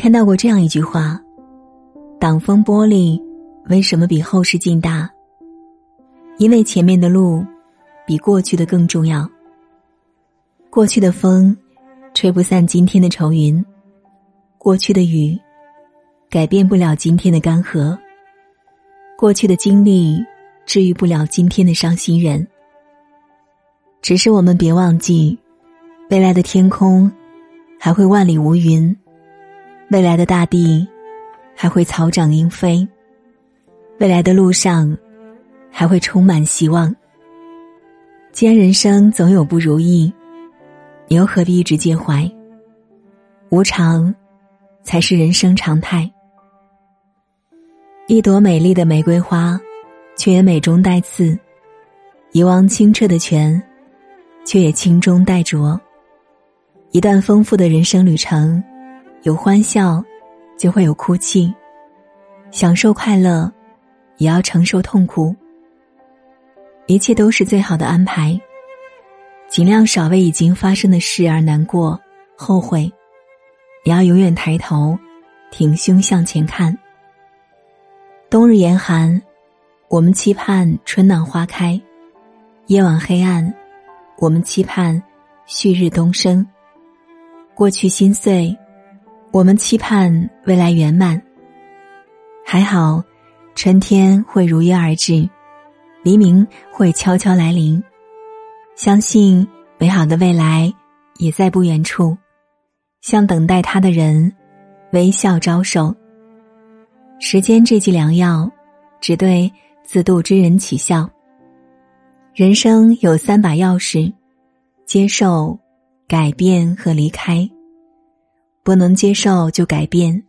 看到过这样一句话：挡风玻璃为什么比后视镜大？因为前面的路比过去的更重要。过去的风吹不散今天的愁云，过去的雨改变不了今天的干涸，过去的经历治愈不了今天的伤心人。只是我们别忘记，未来的天空还会万里无云，未来的大地还会草长莺飞，未来的路上还会充满希望。既然人生总有不如意，你又何必一直介怀？无常才是人生常态。一朵美丽的玫瑰花，却也美中带刺；一汪清澈的泉。却也清中带浊。一段丰富的人生旅程，有欢笑，就会有哭泣；享受快乐，也要承受痛苦。一切都是最好的安排。尽量少为已经发生的事而难过、后悔，也要永远抬头，挺胸向前看。冬日严寒，我们期盼春暖花开；夜晚黑暗。我们期盼旭日东升，过去心碎；我们期盼未来圆满。还好，春天会如约而至，黎明会悄悄来临。相信美好的未来也在不远处，向等待他的人微笑招手。时间这剂良药，只对自渡之人起效。人生有三把钥匙：接受、改变和离开。不能接受就改变，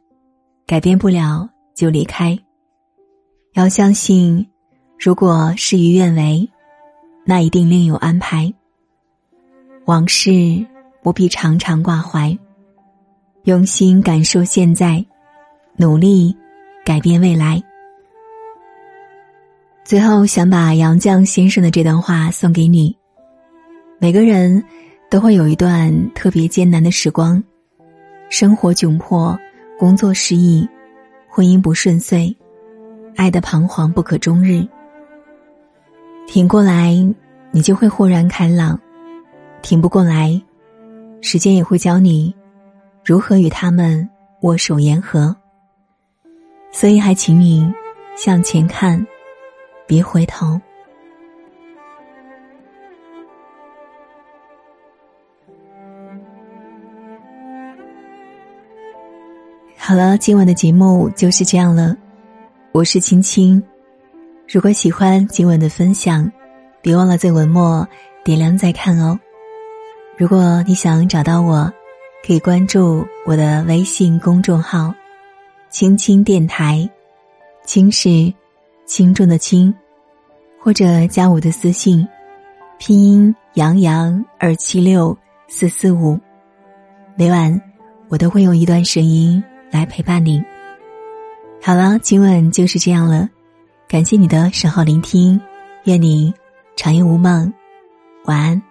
改变不了就离开。要相信，如果事与愿违，那一定另有安排。往事不必常常挂怀，用心感受现在，努力改变未来。最后，想把杨绛先生的这段话送给你。每个人都会有一段特别艰难的时光，生活窘迫，工作失意，婚姻不顺遂，爱的彷徨不可终日。挺过来，你就会豁然开朗；挺不过来，时间也会教你如何与他们握手言和。所以，还请你向前看。别回头。好了，今晚的节目就是这样了。我是青青，如果喜欢今晚的分享，别忘了在文末点亮再看哦。如果你想找到我，可以关注我的微信公众号“青青电台”，青是轻重的轻。或者加我的私信，拼音杨洋二七六四四五，每晚我都会用一段声音来陪伴你。好了，今晚就是这样了，感谢你的守候聆听，愿你长夜无梦，晚安。